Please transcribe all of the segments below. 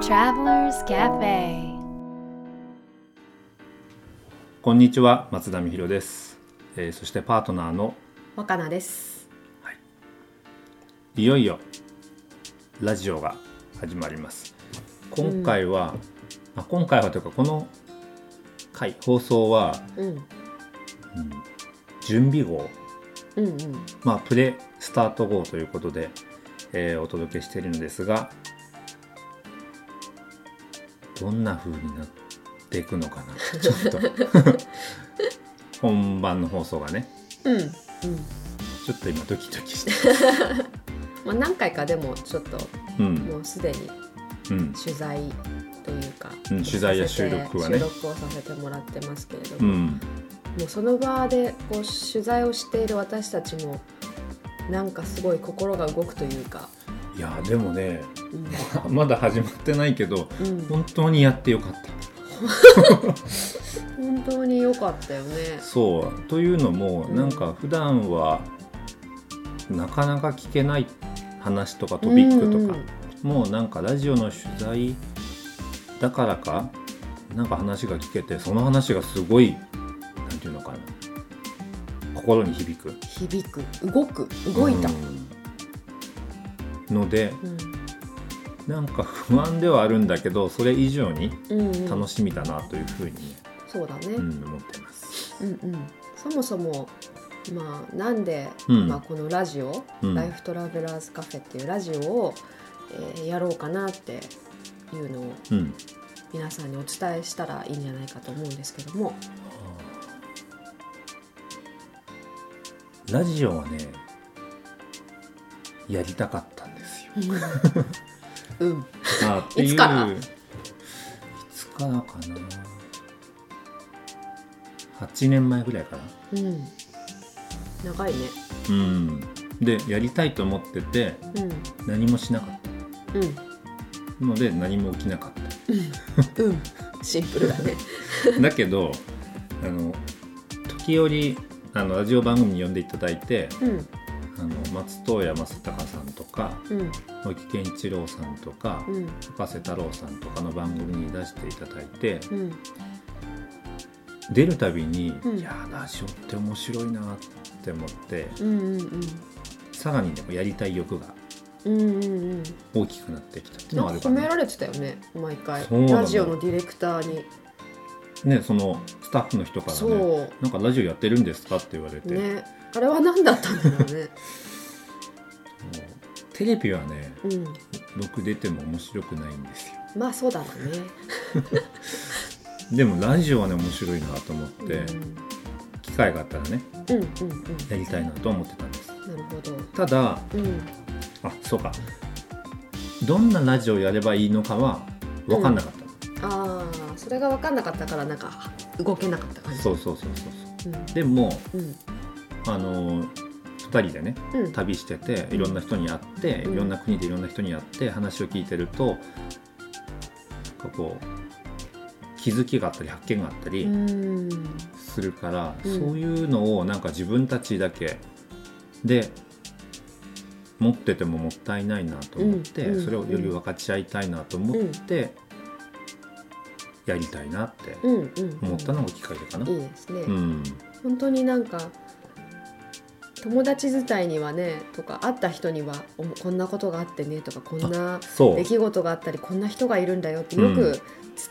Travelers Cafe. こんにちは松田美弘です、えーそしてパートナーの若菜です。い。よいよラジオが始まります。今回は、あ今回はというかこの回放送は、うん、うん準備号。うん、うん、まあプレスタート号ということで、えーお届けしているのですがどんな風になっていくのかなちょっと 本番の放送がねうん、うん。ちょっと今ドキドキして まあ、何回かでも、ちょっと、うんもうすでにうん取材というか。うん取材や収録はね収録をさせてもらってますけれども、うんもうその場で、こう取材をしている私たちも。なんかすごい心が動くというか。いやでもねうん、まだ始まってないけどうん、本当にやってよかった。本当に良かったよね。そう。というのも、うん。なんか普段はなかなか聞けない話とかトピックとか、もうなんかラジオの取材だからかなんか話が聞けてその話がすごいなんていうのかな心に響く。響く、動く、動いた。うん。のでうん、なんか不安ではあるんだけどそれ以上にうん、うん、楽しみだなというふうに、そうだね。うん思ってます。うんうん、そもそも、まあ、なんで、うん。まあ、このラジオ、うん。ライフトラベラーズカフェっていうラジオを、えーやろうかなっていうのをうん。皆さんにお伝えしたらいいんじゃないかと思うんですけども、ラジオはねやりたかったんですよ。うん、あっていう。いつから？いつからかな。8年前ぐらいかな。うん、長いね。うん、でやりたいと思っててうん、何もしなかっうん、たので何も起きなかっうん、シンプルだね。た。だけどあの時折あのラジオ番組に呼んでいただいてうん、あの松任谷正隆さんとかうん、小木健一郎さんとか、うん、高瀬太郎さんとかの番組に出していただいてうん、出るたびに、うん。いやーラジオって面白いなって思ってうん、うん、さらにねやりたい欲がうん、うん、うん。大きくなってきたっていうなんのがあるかな。か褒められてたよね、毎回。ラジオのディレクターに。ねそのスタッフの人からねそなんかラジオやってるんですかって言われて、う。ね、あれは何だったんだろうね。テレビはねうん。僕出ても面白くないんですよまあそうだろうね。でもラジオはね面白いなと思って、うん機会があったらねうんうんうん。やりたいなと思ってたんですなるほど。ただうんあそうかどんなラジオやればいいのかは分かんなかった、ああそれが分かんなかったからなんか動けなかった感じ。そうそうそうそううんでもうんあの2人でねうん。旅してていろんな人に会って、うん。いろんな国でいろんな人に会って話を聞いてるとこう気づきがあったり発見があったりうん。するから、うん。そういうのをなんか自分たちだけで持っててももったいないなと思って、それをより分かち合いたいなと思って、やりたいなって。思ったのがきっかけかな。いいですね。うん。本当になんか友達伝いにはねとか会った人にはおこんなことがあってねとかこんなそう。出来事があったりこんな人がいるんだよってよく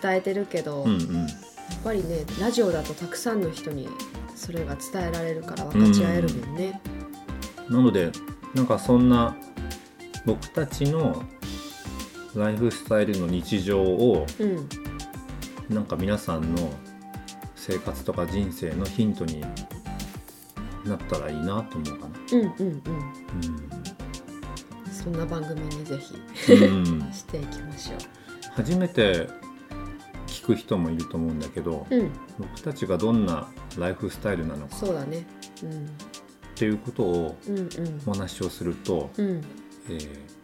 伝えてるけど、やっうん。うんぱりねラジオだとたくさんの人にそれが伝えられるから分かち合えるもんね。なのでなんかそんな僕たちのライフスタイルの日常をうん。なんか皆さんの生活とか人生のヒントになったらいいなと思うかな。うんうんうんそんな番組にぜひうんうん していきましょ初めて聞く人もいると思うんだけどう。うん僕たちがどんなライフスタイルなのかっそうだね。うんていうことをうんうんお話をすると、うん。えー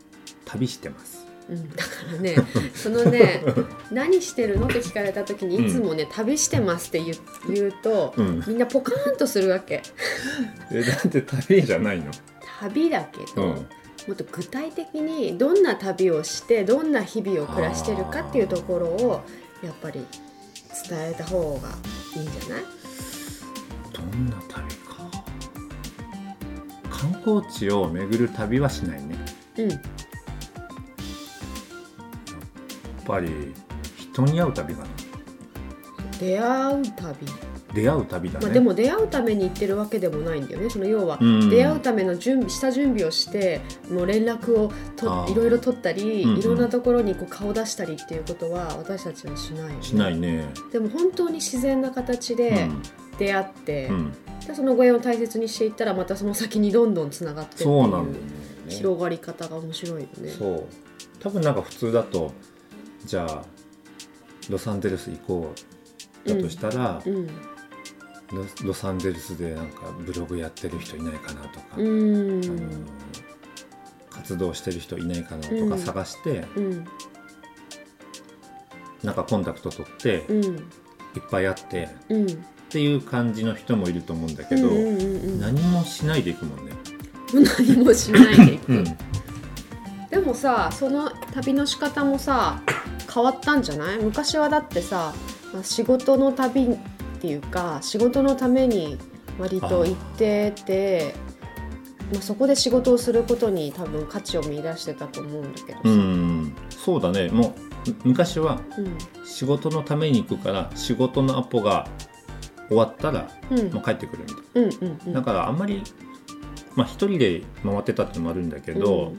旅してます。うん、だからねそのね 何してるのって聞かれた時にいつもね、旅してますって言う言うと、うん、みんなポカーンとするわけ。えだって旅じゃないの、旅だけど、うん。もっと具体的にどんな旅をしてどんな日々を暮らしてるかっていうところをやっぱり伝えた方がいいんじゃない？どんな旅か。観光地を巡る旅はしないね。うんぱり人に会う旅かな出会う旅、出会う旅だね、まあ、でも出会うために行ってるわけでもないんだよね。その要はうん。出会うための準備下準備をしてもう連絡をといろいろ取ったり、うんうん。いろんなところにこう顔出したりっていうことは私たちはしないよね。しないね。でも本当に自然な形で出会って、うん、うん、でそのご縁を大切にしていったらまたその先にどんどんつながってっていそうなんだよね。広がり方が面白いよね。そう。多分なんか普通だとじゃあロサンゼルス行こうだとしたら、うんロロサンゼルスでなんかブログやってる人いないかなとか、うん。あの活動してる人いないかなとうん。か探して、うん。なんかコンタクト取って、うん。いっぱい会ってうん。っていう感じの人もいると思うんだけど、うんうんうんうん。何もしないでいくもんね。何もしないでいく、うん。でもさその旅の仕方もさ変わったんじゃない？昔はだってさまあ仕事の旅っていうか仕事のために割と行っててまあ、そこで仕事をすることに多分価値を見出してたと思うんだけどさ、うん。そうだね。もうむ昔はうん。仕事のために行くから仕事のアポが終わったらうん。もう帰ってくるみたいだからあんまりまあ一人で回ってたってのもあるんだけど、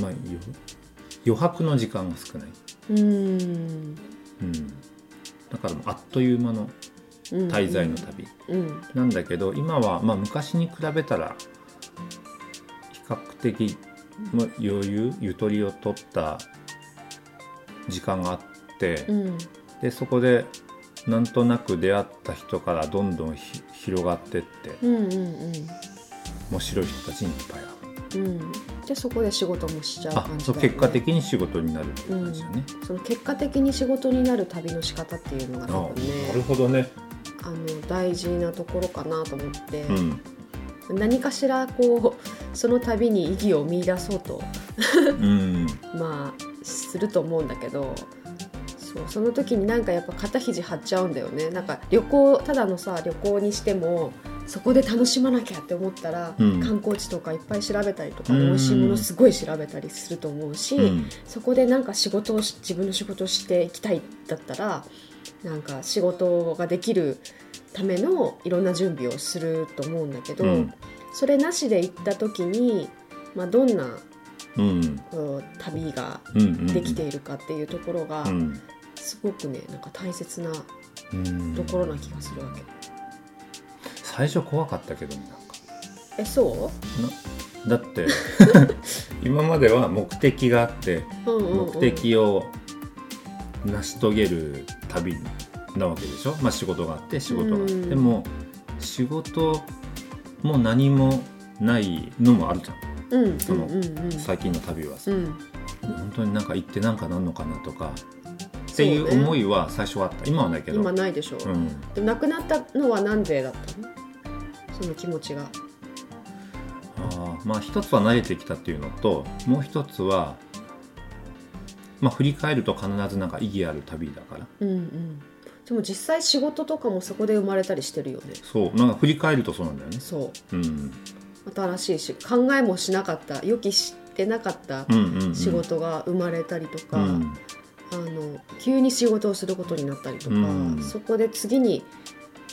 まあよ余白の時間が少ない、うん。うん、だからもうあっという間のうん滞在の旅。うん。なんだけど今はまあ昔に比べたら比較的まあ余裕ゆとりを取った時間があって、うん。でそこでなんとなく出会った人からどんどんひ広がってって面白い人たちにいっぱい会ううんでそこで仕事もしちゃうあ感じだよね。結果的に仕事になるっていう感じだね、その結果的に仕事になる旅の仕方っていうのがあ多分ねなるほどね。あの大事なところかなと思って、うん。何かしらこうその旅に意義を見出そうと。うん。まあすると思うんだけど。そうその時になんかやっぱ肩肘張っちゃうんだよね。なんか旅行ただのさ旅行にしてもそこで楽しまなきゃって思ったら、うん。観光地とかいっぱい調べたりとか、うん。美味しいものすごい調べたりすると思うし、うん。そこでなんか仕事をし自分の仕事をしていきたいだったらなんか仕事ができるためのいろんな準備をすると思うんだけど、うん。それなしで行った時に、まあ、どんなうん。旅ができているかっていうところがうん。すごくねなんか大切なうん。ところな気がするわけ。最初怖かったけどねなんか。えそだって 今までは目的があってう、うんうんうん、目的を成し遂げる旅なわけでしょ、まあ、仕事があって仕事があって。うん。でも仕事も何もないのもあるじゃうん。うんそのうんうんん。最近の旅はさ、うん。本当になんか行ってなんかなんのかなとかっていそう思いは最初はあった。今はないけど。今ないでしょ、うん、でも亡くなったのはなんでだったの？その気持ちが。あーまあ一つは慣れてきたっていうのともう一つはまあ振り返ると必ずなんか意義ある旅だから。うんうん、でも実際仕事とかもそこで生まれたりしてるよね。そう。なんか振り返るとそうなんだよね。そう。うん。新しいし考えもしなかった。予期してなかったうんうん、うん、仕事が生まれたりとか、うん。あの急に仕事をすることになったりとか、うん。そこで次に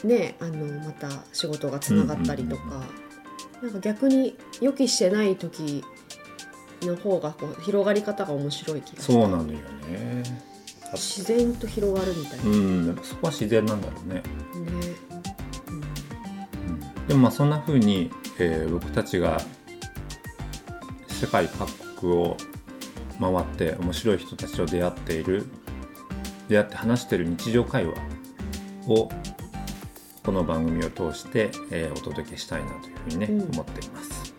ねあのまた仕事がつながったりとか、なんか逆に予期してない時の方がこう広がり方が面白い気がするそうなのよね。自然と広がるみたいな、うんそこは自然なんだろうね、ね、うん、でもまあそんな風に、えー僕たちが世界各国を回って面白い人たちと出会っている出会って話している日常会話をこの番組を通して、えーお届けしたいなというふうにね、うん。思っています。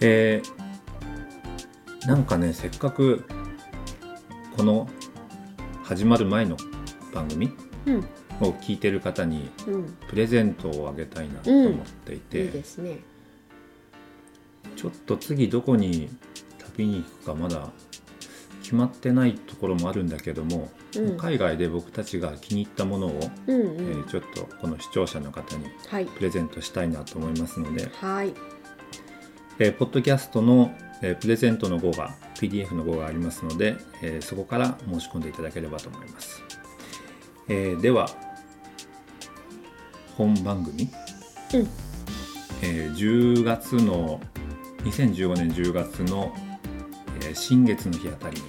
えーなんかねせっかくこの始まる前の番組うん。を聞いてる方にうん。プレゼントをあげたいなと思っていて、いいですね。ちょっと次どこに旅に行くかまだ決まってないところもあるんだけども、うん海外で僕たちが気に入ったものを、うんえうん。ーちょっとこの視聴者の方にはい。プレゼントしたいなと思いますので、はい。えーポッドキャストの、えープレゼントの号が PDF の号がありますので、えーそこから申し込んでいただければと思います、えーでは本番組、うん。えー10月の2015年10月の、えー新月の日あたりに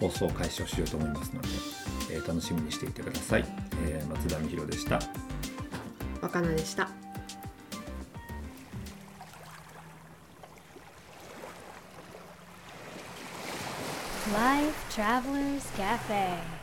放送開始をしようと思いますので、えー楽しみにしていてください、えー松田美弘でした若菜でした。Life Travelers Cafe.